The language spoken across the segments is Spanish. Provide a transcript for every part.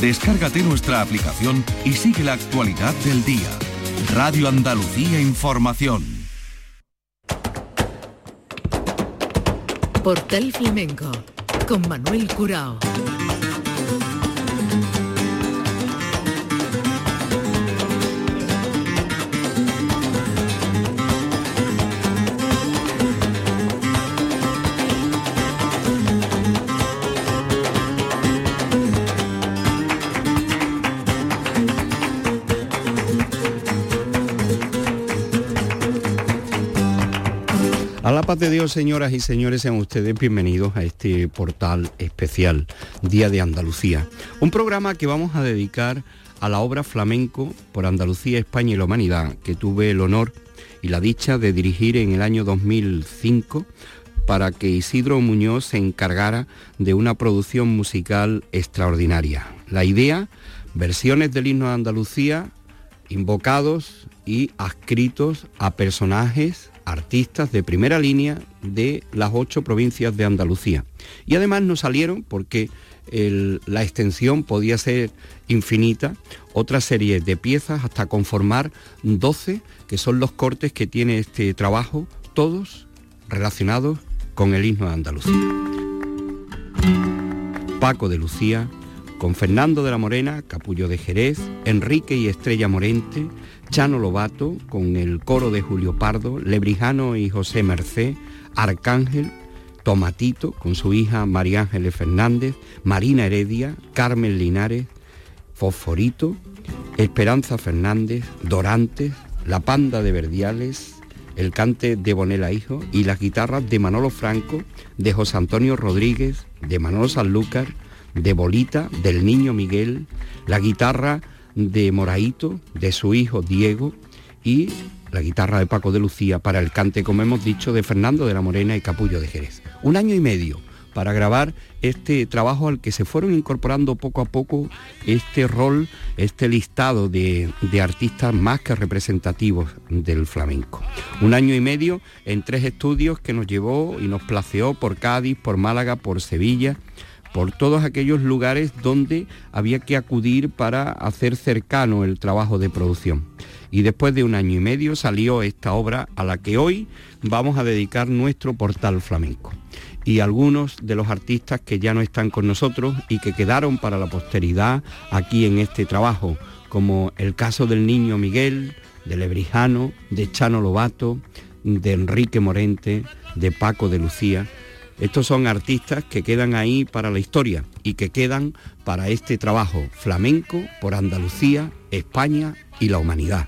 Descárgate nuestra aplicación y sigue la actualidad del día. Radio Andalucía Información. Portal Flamenco con Manuel Curao. Paz de Dios, señoras y señores, sean ustedes bienvenidos a este portal especial, Día de Andalucía. Un programa que vamos a dedicar a la obra flamenco por Andalucía, España y la Humanidad, que tuve el honor y la dicha de dirigir en el año 2005 para que Isidro Muñoz se encargara de una producción musical extraordinaria. La idea, versiones del himno de Andalucía, invocados y adscritos a personajes artistas de primera línea de las ocho provincias de Andalucía. Y además nos salieron, porque la extensión podía ser infinita, otra serie de piezas hasta conformar 12, que son los cortes que tiene este trabajo, todos relacionados con el himno de Andalucía. Paco de Lucía, con Fernando de la Morena, Capullo de Jerez, Enrique y Estrella Morente, Chano Lobato, con el coro de Julio Pardo, Lebrijano y José Mercé, Arcángel, Tomatito, con su hija María Ángeles Fernández, Marina Heredia, Carmen Linares, Fosforito, Esperanza Fernández, Dorantes, La Panda de Verdiales, el cante de Bonela Hijo y las guitarras de Manolo Franco, de José Antonio Rodríguez, de Manolo Sanlúcar, de Bolita, del niño Miguel, la guitarra de Moraito, de su hijo Diego y la guitarra de Paco de Lucía para el cante, como hemos dicho, de Fernando de la Morena y Capullo de Jerez. Un año y medio para grabar este trabajo al que se fueron incorporando poco a poco este rol, este listado de, de, artistas más que representativos del flamenco. Un año y medio en tres estudios que nos llevó y nos placeó por Cádiz, por Málaga, por Sevilla por todos aquellos lugares donde había que acudir para hacer cercano el trabajo de producción. Y después de un año y medio salió esta obra a la que hoy vamos a dedicar nuestro portal flamenco. Y algunos de los artistas que ya no están con nosotros y que quedaron para la posteridad aquí en este trabajo, como el caso del niño Miguel, de Lebrijano, de Chano Lobato, de Enrique Morente, de Paco de Lucía, estos son artistas que quedan ahí para la historia y que quedan para este trabajo flamenco por Andalucía, España y la humanidad.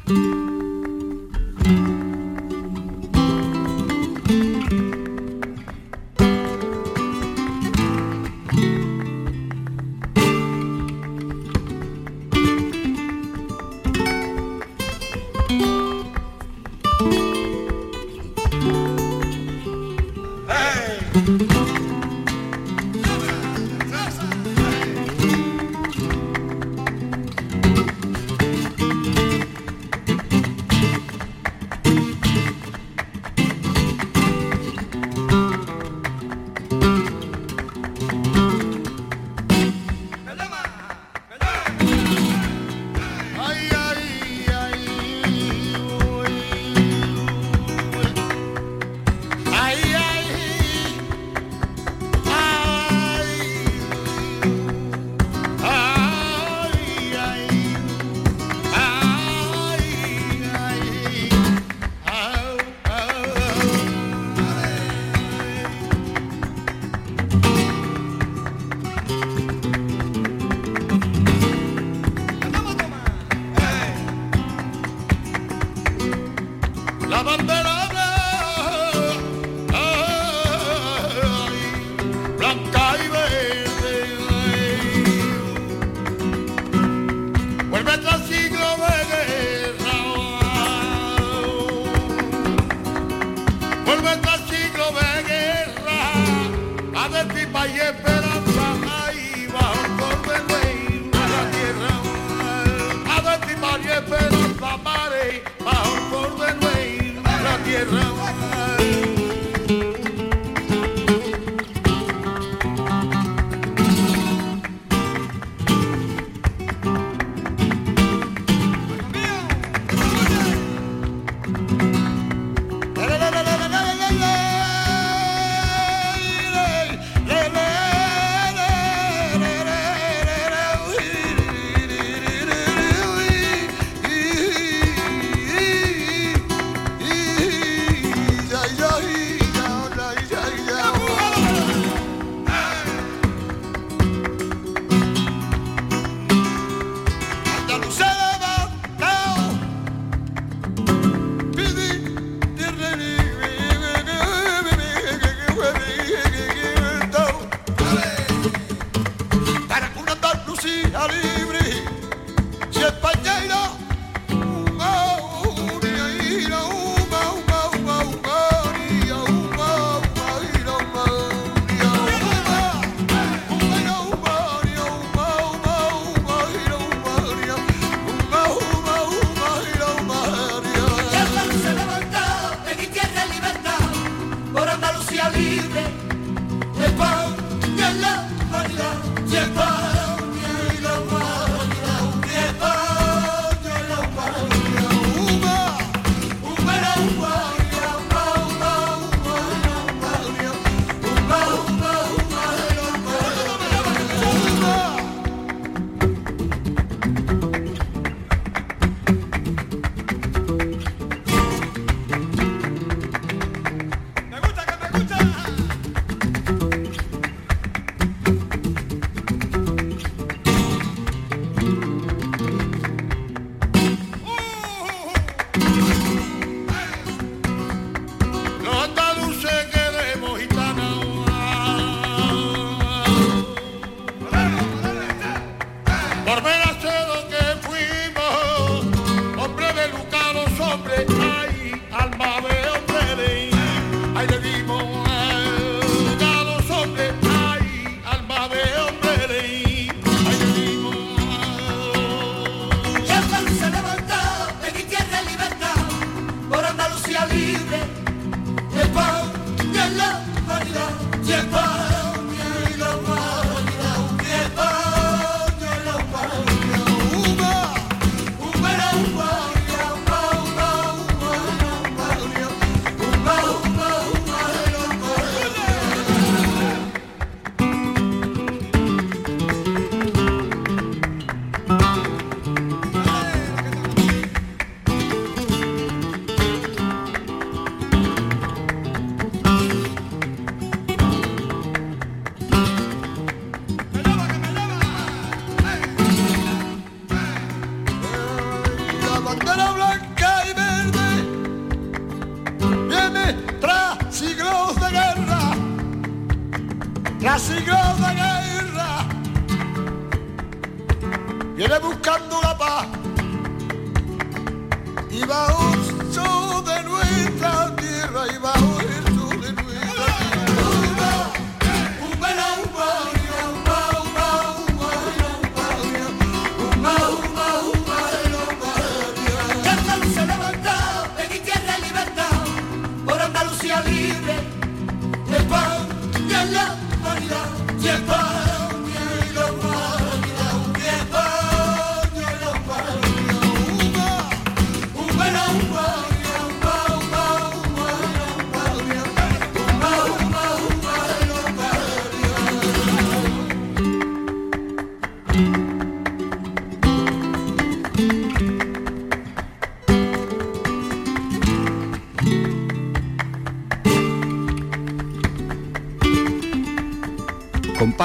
Por menos.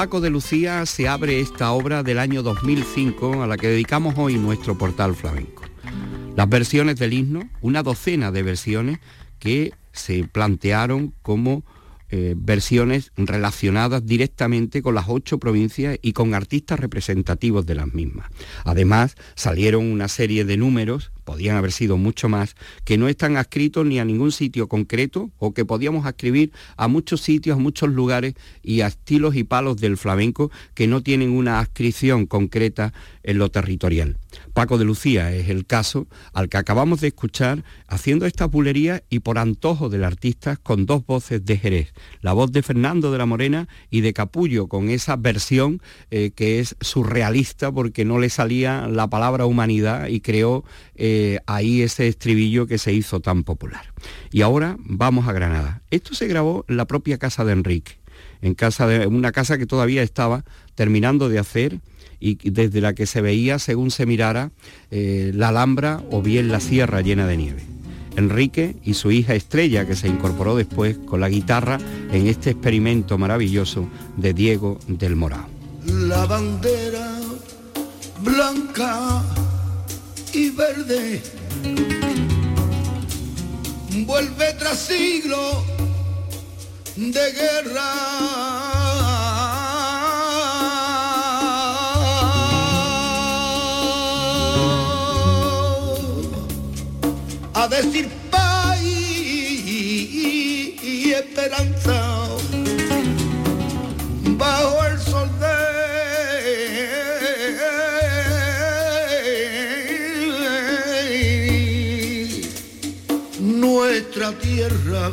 Paco de Lucía se abre esta obra del año 2005 a la que dedicamos hoy nuestro portal flamenco. Las versiones del himno, una docena de versiones que se plantearon como eh, versiones relacionadas directamente con las ocho provincias y con artistas representativos de las mismas. Además, salieron una serie de números podían haber sido mucho más, que no están adscritos ni a ningún sitio concreto o que podíamos escribir a muchos sitios, a muchos lugares y a estilos y palos del flamenco que no tienen una adscripción concreta en lo territorial. Paco de Lucía es el caso al que acabamos de escuchar haciendo esta bulería y por antojo del artista con dos voces de Jerez, la voz de Fernando de la Morena y de Capullo con esa versión eh, que es surrealista porque no le salía la palabra humanidad y creó eh, ahí ese estribillo que se hizo tan popular. Y ahora vamos a Granada. Esto se grabó en la propia casa de Enrique, en casa de una casa que todavía estaba terminando de hacer y desde la que se veía, según se mirara, eh, la Alhambra o bien la sierra llena de nieve. Enrique y su hija Estrella, que se incorporó después con la guitarra en este experimento maravilloso de Diego del Morao. La bandera blanca y verde vuelve tras siglo de guerra decir paz y esperanza bajo el sol de nuestra tierra.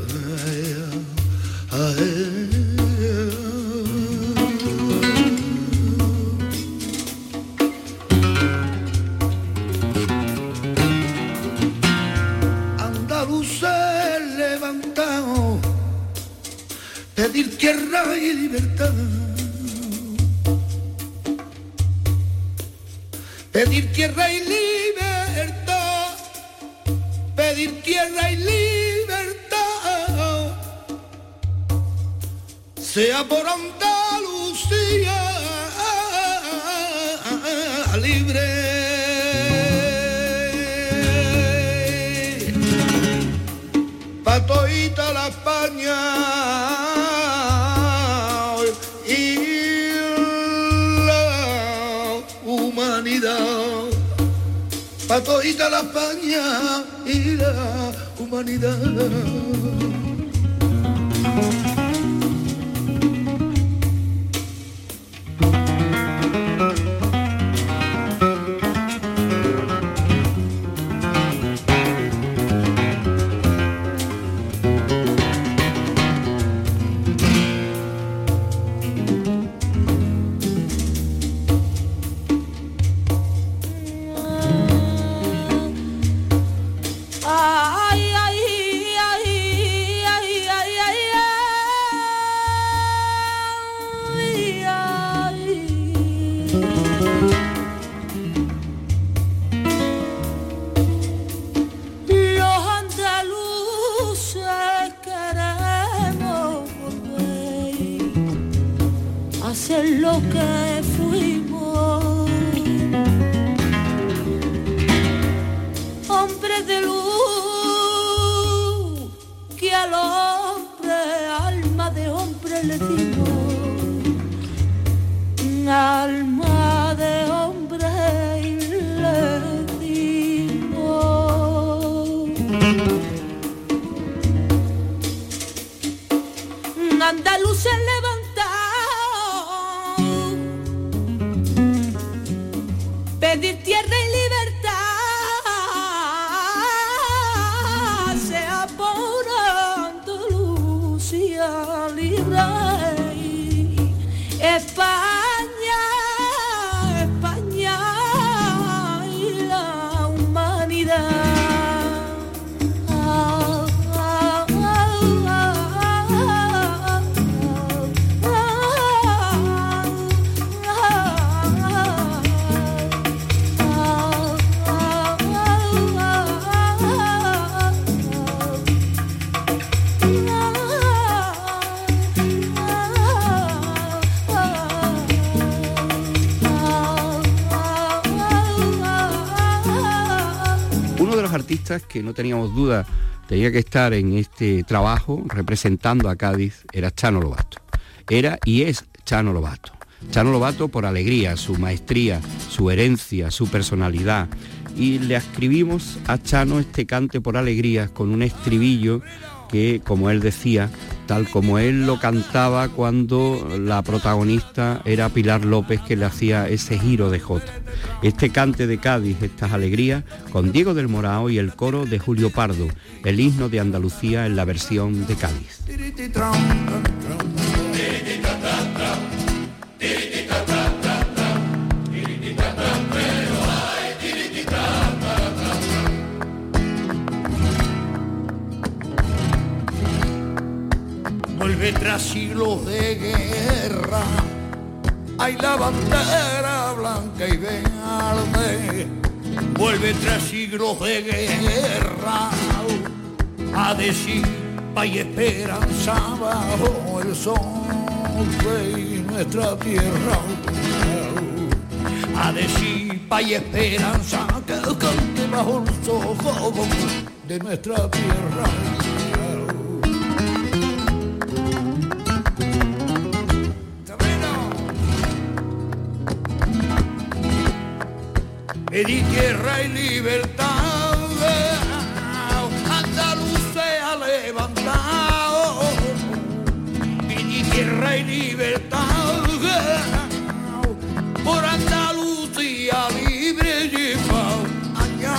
Tierra y libertad. Pedir tierra y libertad. Pedir tierra y libertad. Sea por Andalucía libre. Patoita la España. Toda la España y la humanidad. Que no teníamos duda tenía que estar en este trabajo representando a Cádiz era Chano Lobato. Era y es Chano Lobato. Chano Lobato por alegría, su maestría, su herencia, su personalidad. Y le escribimos a Chano este cante por alegría con un estribillo que, como él decía, tal como él lo cantaba cuando la protagonista era Pilar López que le hacía ese giro de jota. Este cante de Cádiz, estas alegrías, con Diego del Morao y el coro de Julio Pardo, el himno de Andalucía en la versión de Cádiz. Vuelve tras siglos de guerra. Hay la bandera blanca y verde, vuelve tras siglos de guerra. A decir y esperanza bajo el sol de nuestra tierra. A decir y esperanza que cante bajo los ojos de nuestra tierra. di tierra y libertad, Andaluz se ha levantado, di tierra y libertad, por Andalucía libre llevado, allá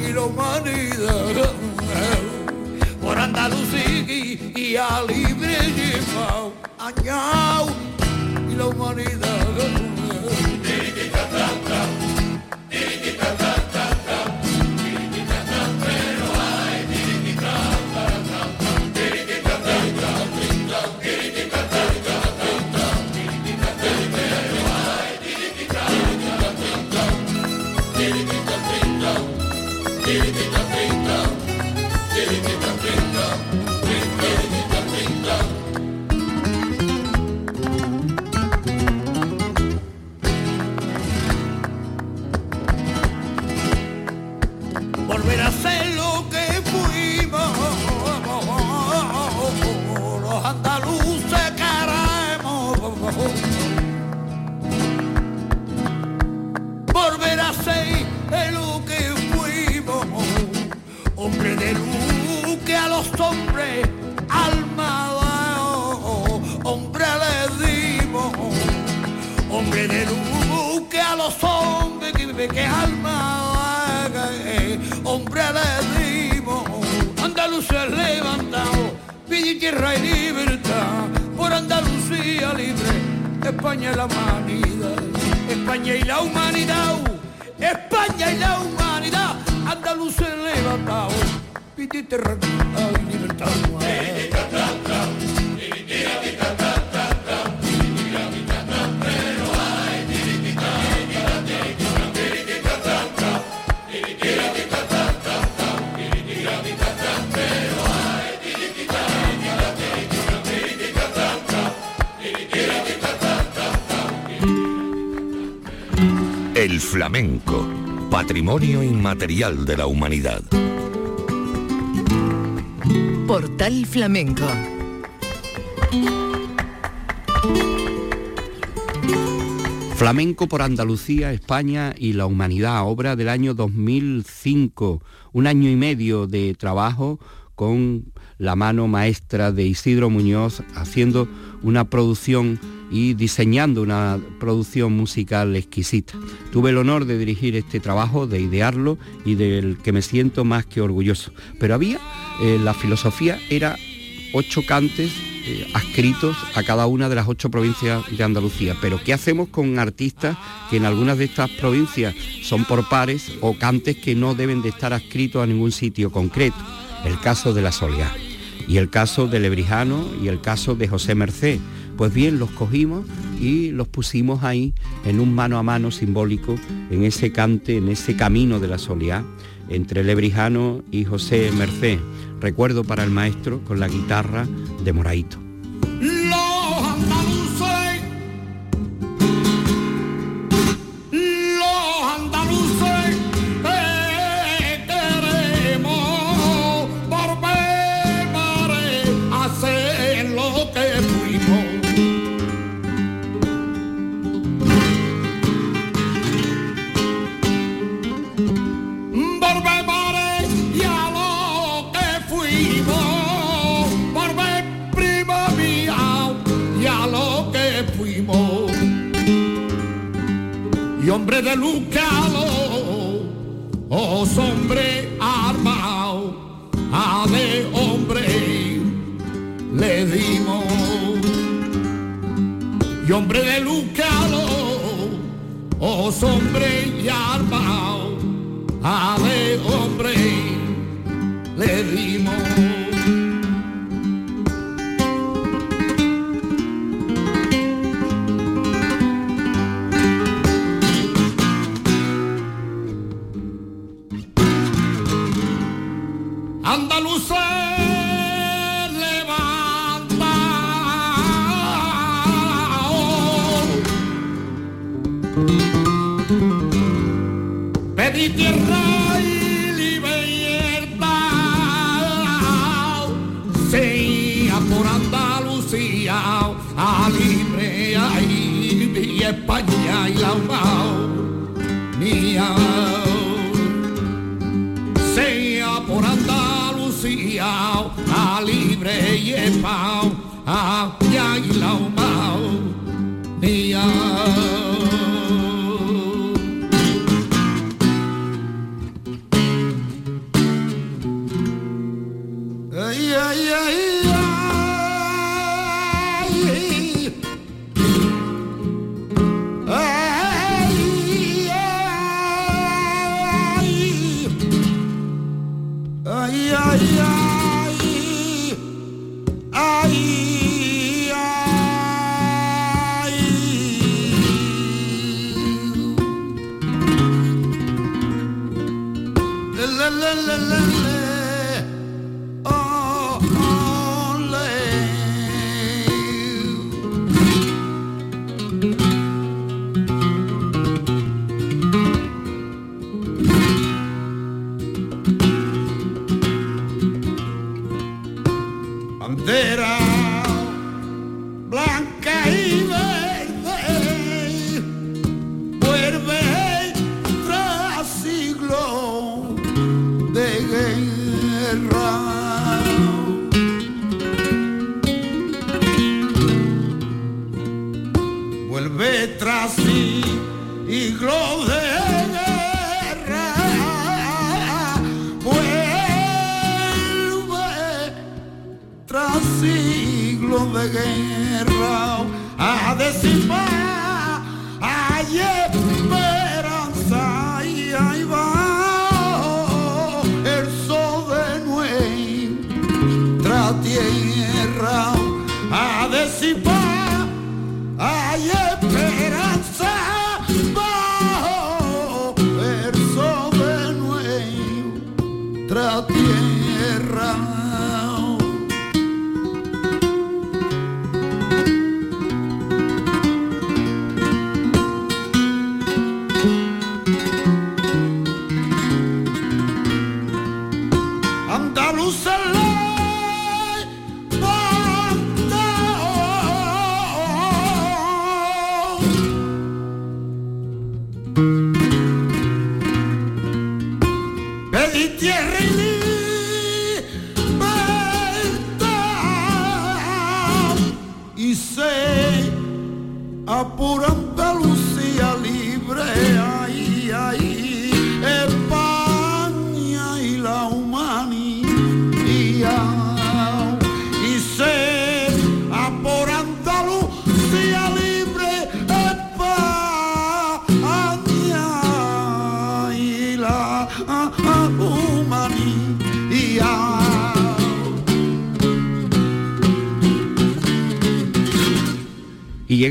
y la humanidad, por Andalucía libre llevado, allá y la humanidad. Que, alma eh, hombre le dimos. Andalucía levantado, pide tierra y libertad por Andalucía libre, España y la humanidad, España y la humanidad, España y la humanidad, Andalucía levantado, pide tierra y libertad. El flamenco, patrimonio inmaterial de la humanidad. Portal Flamenco. Flamenco por Andalucía, España y la humanidad, obra del año 2005, un año y medio de trabajo con la mano maestra de Isidro Muñoz haciendo una producción y diseñando una producción musical exquisita. Tuve el honor de dirigir este trabajo, de idearlo y del que me siento más que orgulloso. Pero había, eh, la filosofía era ocho cantes eh, adscritos a cada una de las ocho provincias de Andalucía. Pero ¿qué hacemos con artistas que en algunas de estas provincias son por pares o cantes que no deben de estar adscritos a ningún sitio concreto? El caso de la Soleá y el caso de Lebrijano y el caso de José Merced. Pues bien, los cogimos y los pusimos ahí en un mano a mano simbólico, en ese cante, en ese camino de la Soleá, entre Lebrijano y José Merced. Recuerdo para el maestro con la guitarra de Moraito. Andalucía, a libre y en paz,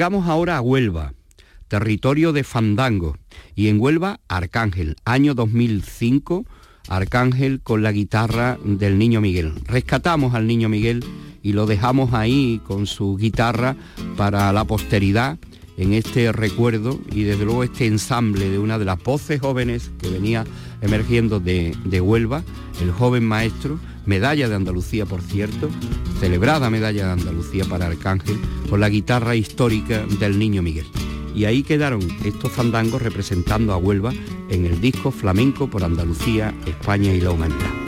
llegamos ahora a Huelva, territorio de Fandango, y en Huelva, Arcángel, año 2005, Arcángel con la guitarra del Niño Miguel. Rescatamos al Niño Miguel y lo dejamos ahí con su guitarra para la posteridad en este recuerdo y desde luego este ensamble de una de las voces jóvenes que venía emergiendo de, de Huelva, el joven maestro, medalla de Andalucía, por cierto, celebrada medalla de Andalucía para Arcángel, con la guitarra histórica del Niño Miguel. Y ahí quedaron estos fandangos representando a Huelva en el disco Flamenco por Andalucía, España y la Humanidad.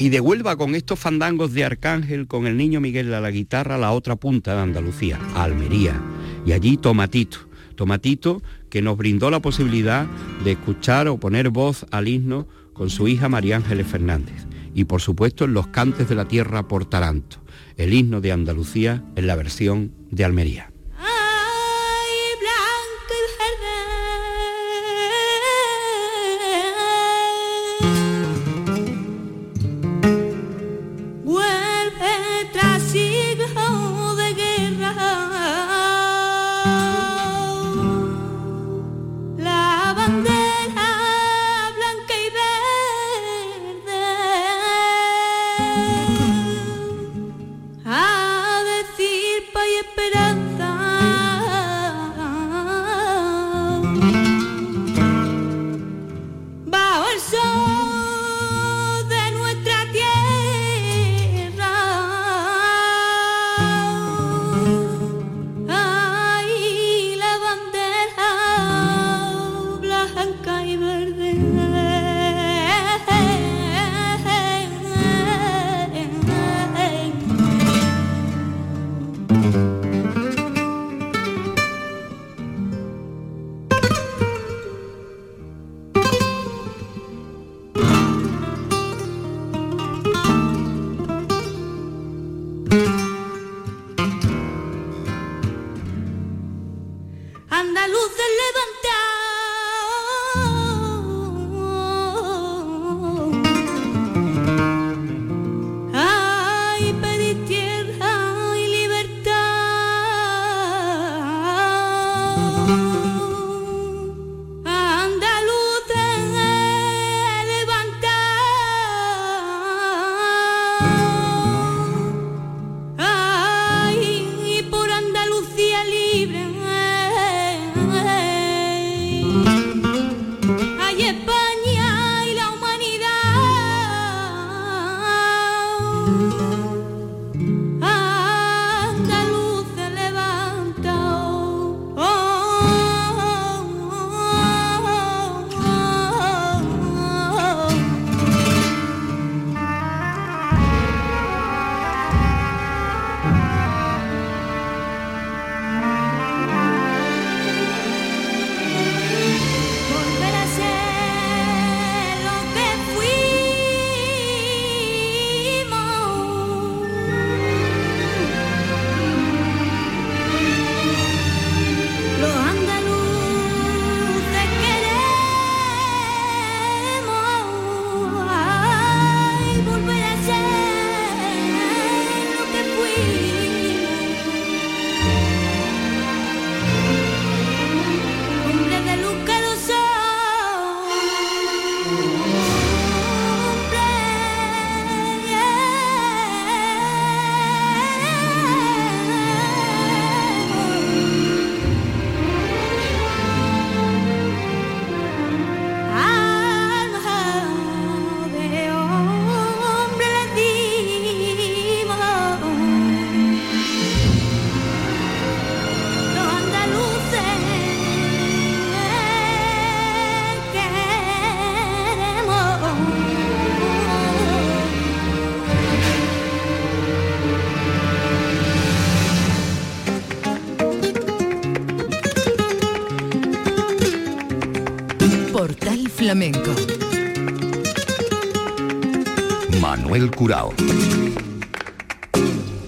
Y de Huelva con estos fandangos de Arcángel, con el niño Miguel a la guitarra, la otra punta de Andalucía, Almería. Y allí Tomatito. Tomatito que nos brindó la posibilidad de escuchar o poner voz al himno con su hija María Ángeles Fernández. Y por supuesto en los cantes de la tierra por Taranto, el himno de Andalucía en la versión de Almería.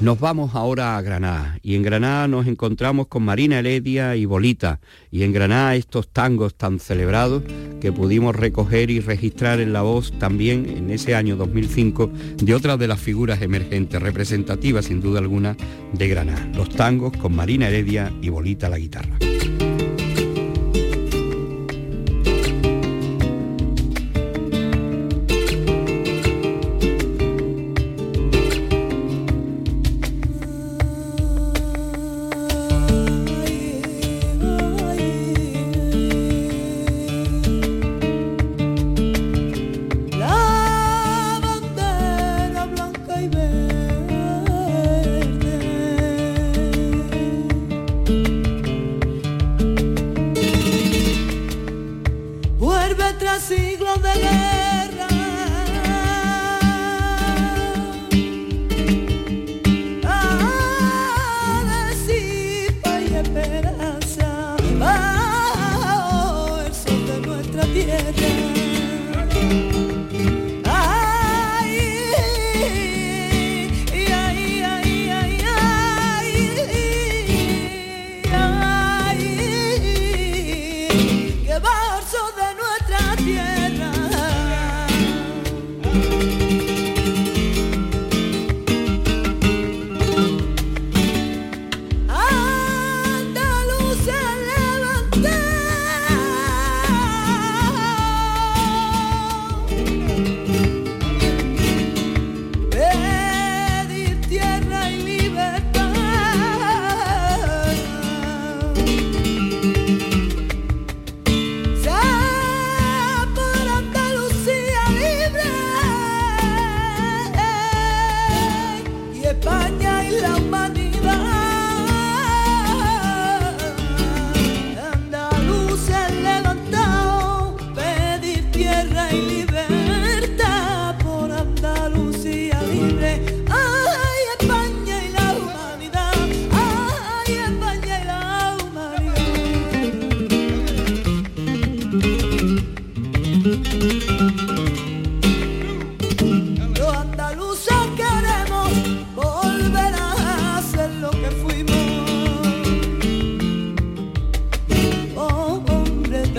Nos vamos ahora a Granada y en Granada nos encontramos con Marina Heredia y Bolita y en Granada estos tangos tan celebrados que pudimos recoger y registrar en la voz también en ese año 2005 de otras de las figuras emergentes representativas sin duda alguna de Granada, los tangos con Marina Heredia y Bolita la guitarra. siglos de guerra.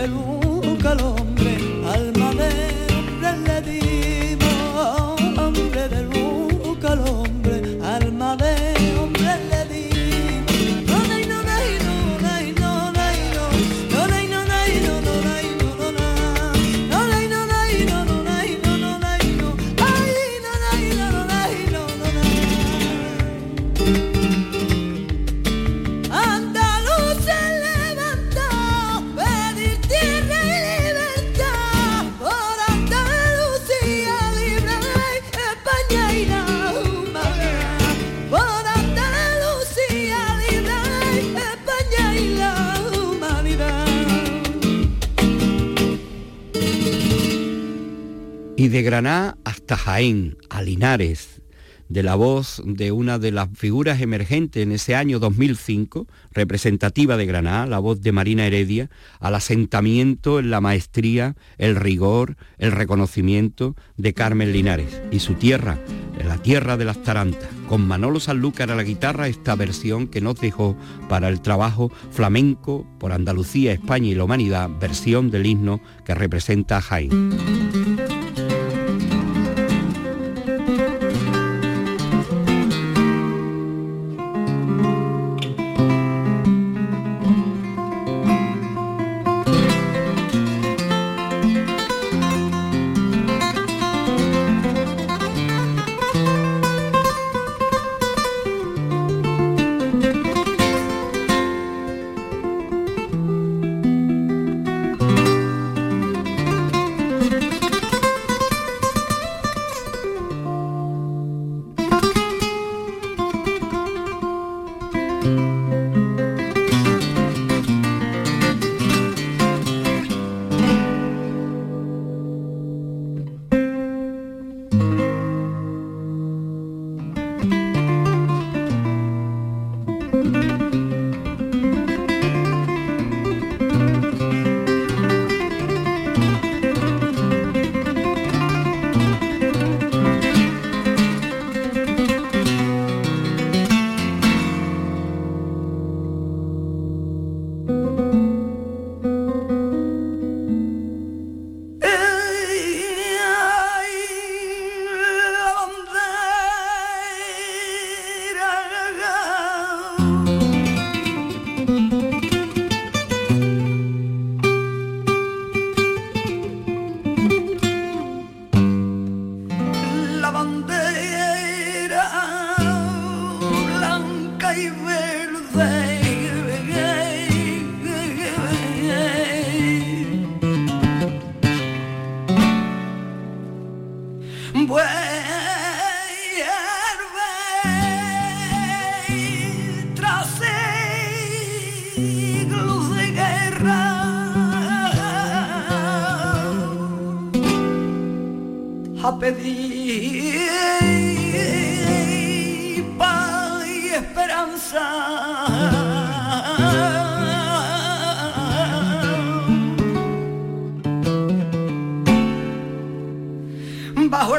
peluca lo de Granada hasta Jaén, a Linares, de la voz de una de las figuras emergentes en ese año 2005, representativa de Granada, la voz de Marina Heredia, al asentamiento en la maestría, el rigor, el reconocimiento de Carmen Linares y su tierra, la tierra de las tarantas, con Manolo Sanlúcar a la guitarra, esta versión que nos dejó para el trabajo flamenco por Andalucía, España y la humanidad, versión del himno que representa a Jaén.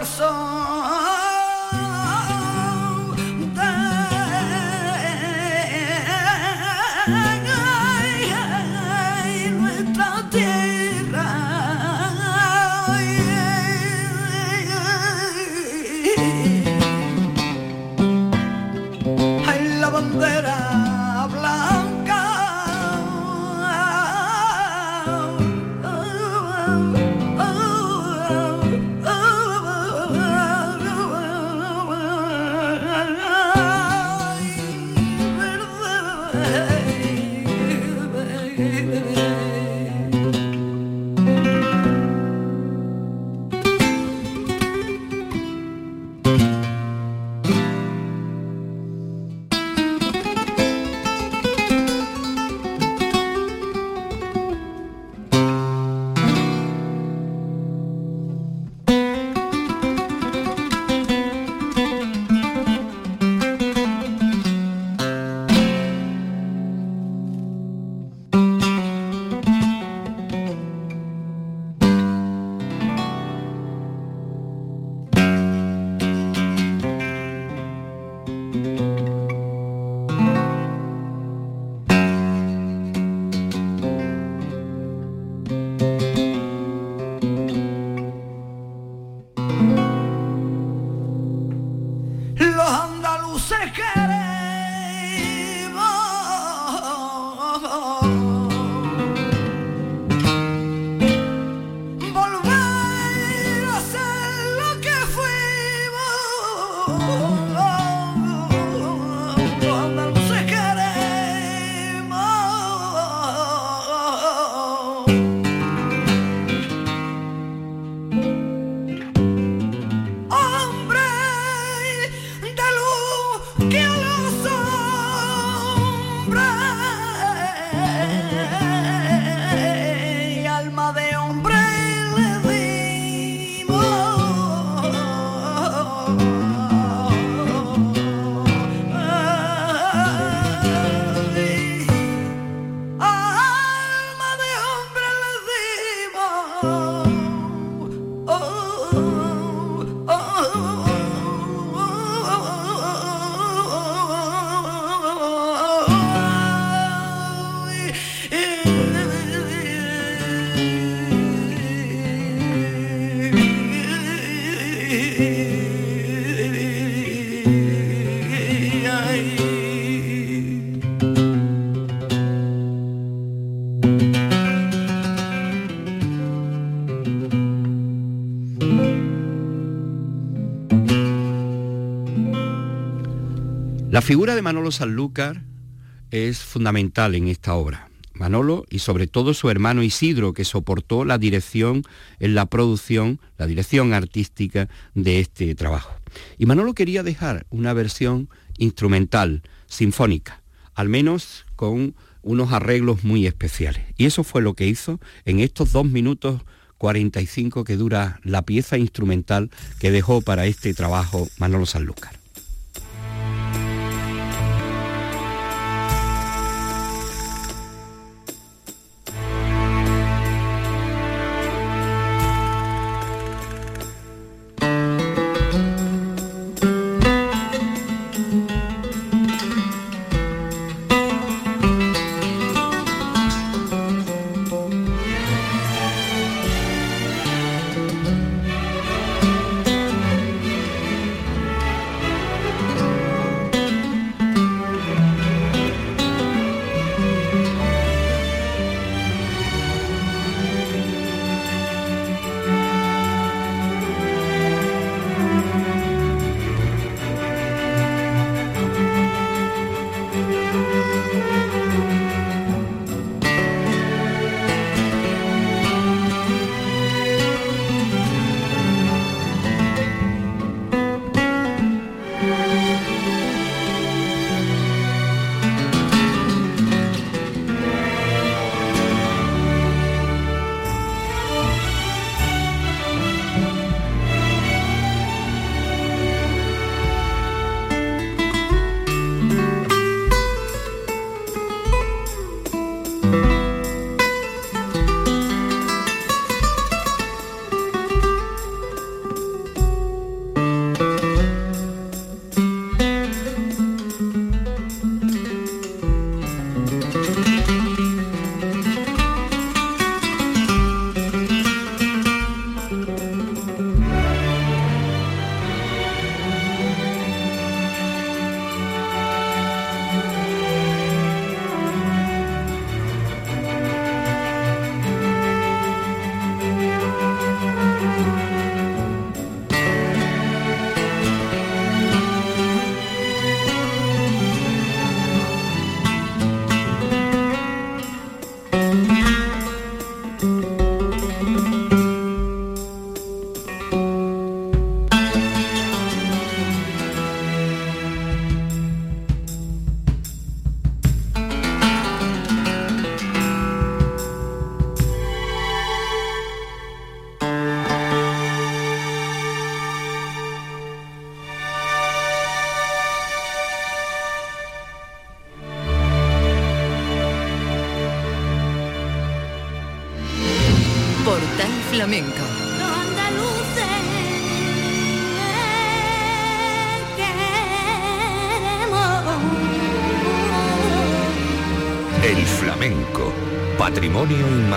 esfuerzo Oh. Figura de Manolo Sanlúcar es fundamental en esta obra. Manolo y sobre todo su hermano Isidro, que soportó la dirección en la producción, la dirección artística de este trabajo. Y Manolo quería dejar una versión instrumental, sinfónica, al menos con unos arreglos muy especiales. Y eso fue lo que hizo en estos dos minutos 45 que dura la pieza instrumental que dejó para este trabajo Manolo Sanlúcar.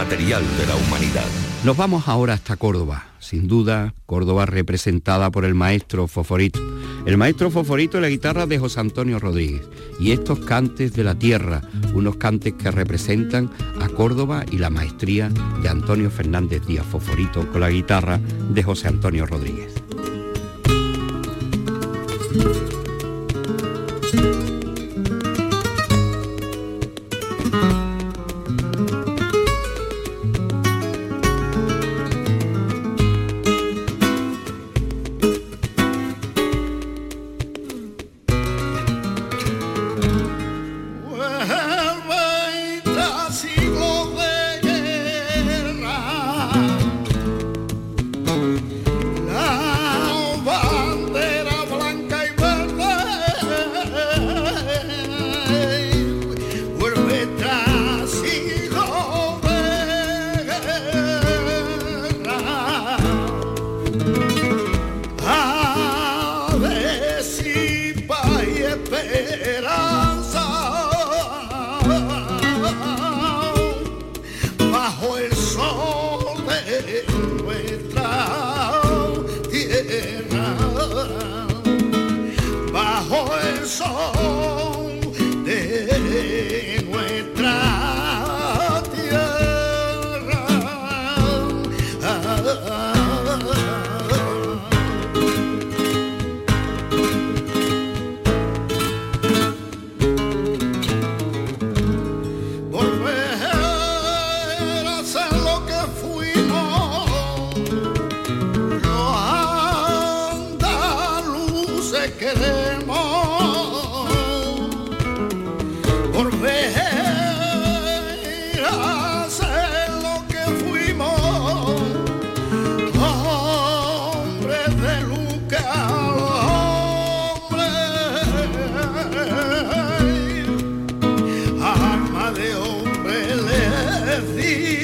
Material de la humanidad. Nos vamos ahora hasta Córdoba, sin duda, Córdoba representada por el maestro Foforito. El maestro Foforito en la guitarra de José Antonio Rodríguez. Y estos cantes de la tierra, unos cantes que representan a Córdoba y la maestría de Antonio Fernández Díaz Foforito con la guitarra de José Antonio Rodríguez. live.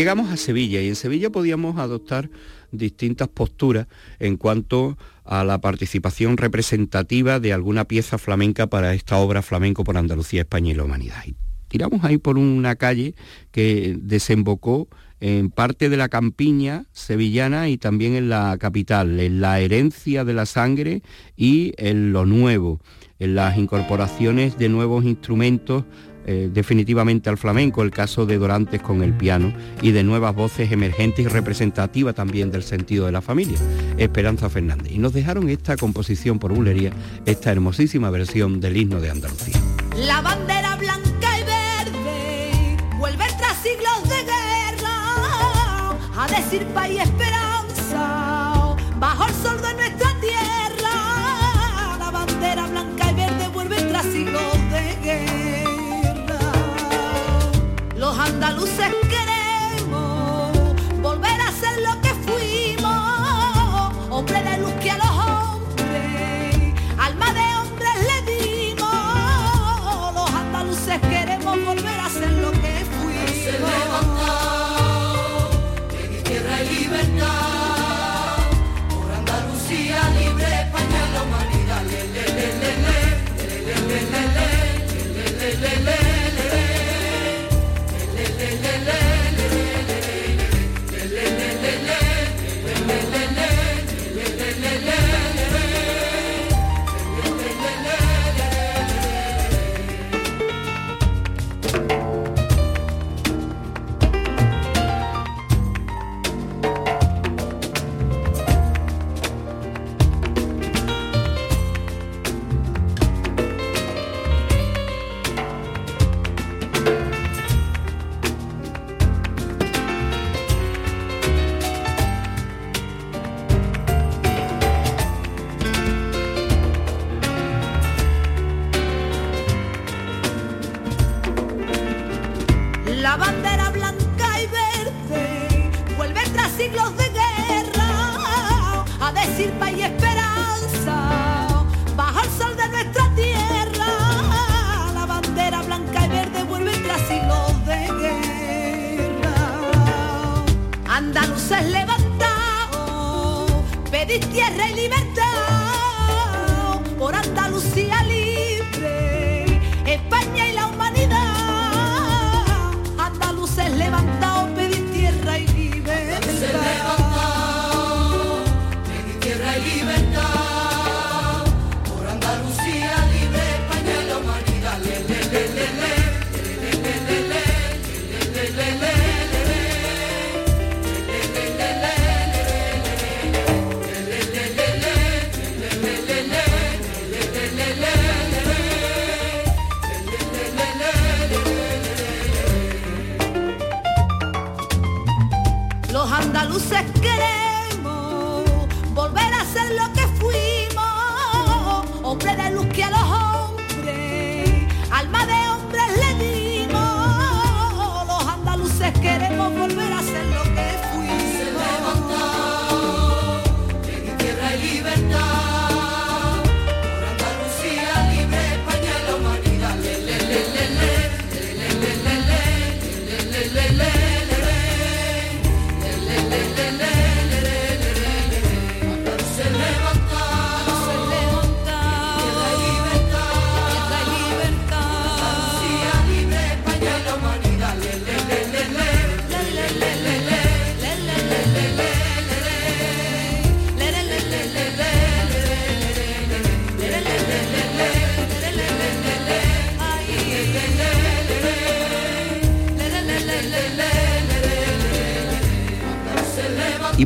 Llegamos a Sevilla y en Sevilla podíamos adoptar distintas posturas en cuanto a la participación representativa de alguna pieza flamenca para esta obra Flamenco por Andalucía, España y la Humanidad. Y tiramos ahí por una calle que desembocó en parte de la campiña sevillana y también en la capital, en la herencia de la sangre y en lo nuevo, en las incorporaciones de nuevos instrumentos eh, definitivamente al flamenco, el caso de Dorantes con el piano y de nuevas voces emergentes y representativas también del sentido de la familia, Esperanza Fernández. Y nos dejaron esta composición por bulería, esta hermosísima versión del himno de Andalucía. La bandera blanca y verde vuelve tras siglos de guerra a decir paz y esperanza bajo el sol andaluces queremos volver a ser lo que fuimos, hombre de luz que a los hombres, alma de hombres le dimos, los andaluces queremos volver a ser lo que fuimos. Se en tierra y libertad, por Andalucía libre, España le, le, le, le, le, le, le, le, le, le, le, le, le, le,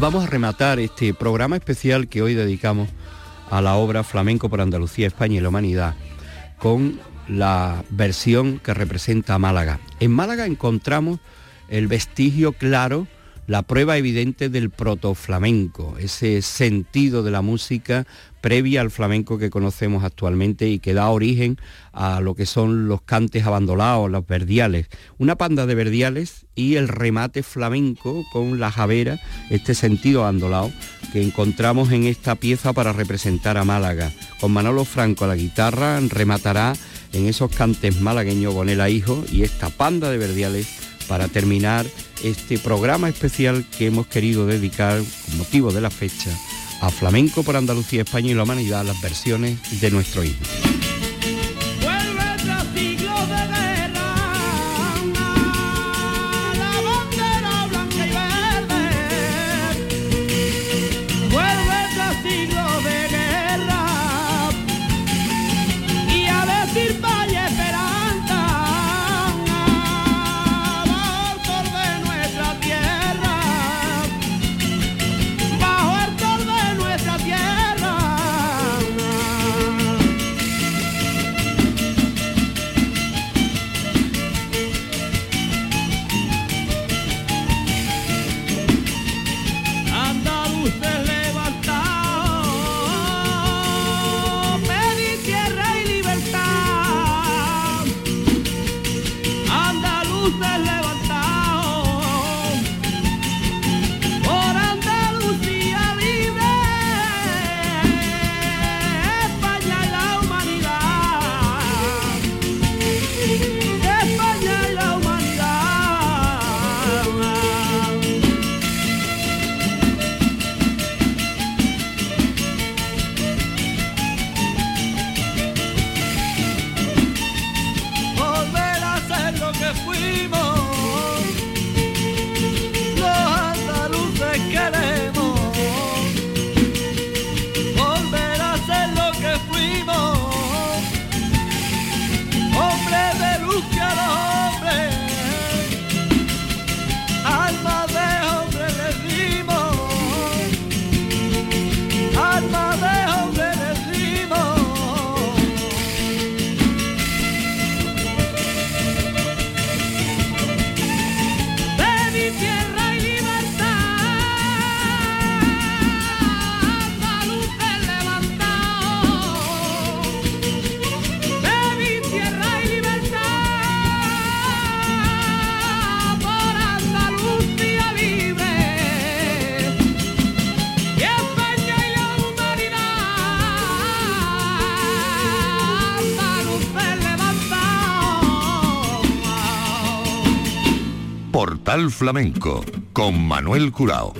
vamos a rematar este programa especial que hoy dedicamos a la obra Flamenco por Andalucía, España y la Humanidad, con la versión que representa a Málaga. En Málaga encontramos el vestigio claro, la prueba evidente del protoflamenco, ese sentido de la música previa al flamenco que conocemos actualmente y que da origen a lo que son los cantes abandonados, los verdiales. Una panda de verdiales y el remate flamenco con la javera, este sentido abandolado que encontramos en esta pieza para representar a Málaga. Con Manolo Franco a la guitarra rematará en esos cantes malagueños Bonela Hijo y esta panda de verdiales para terminar este programa especial que hemos querido dedicar con motivo de la fecha a Flamenco por Andalucía, España y la Humanidad, las versiones de nuestro himno. Portal Flamenco con Manuel Curao.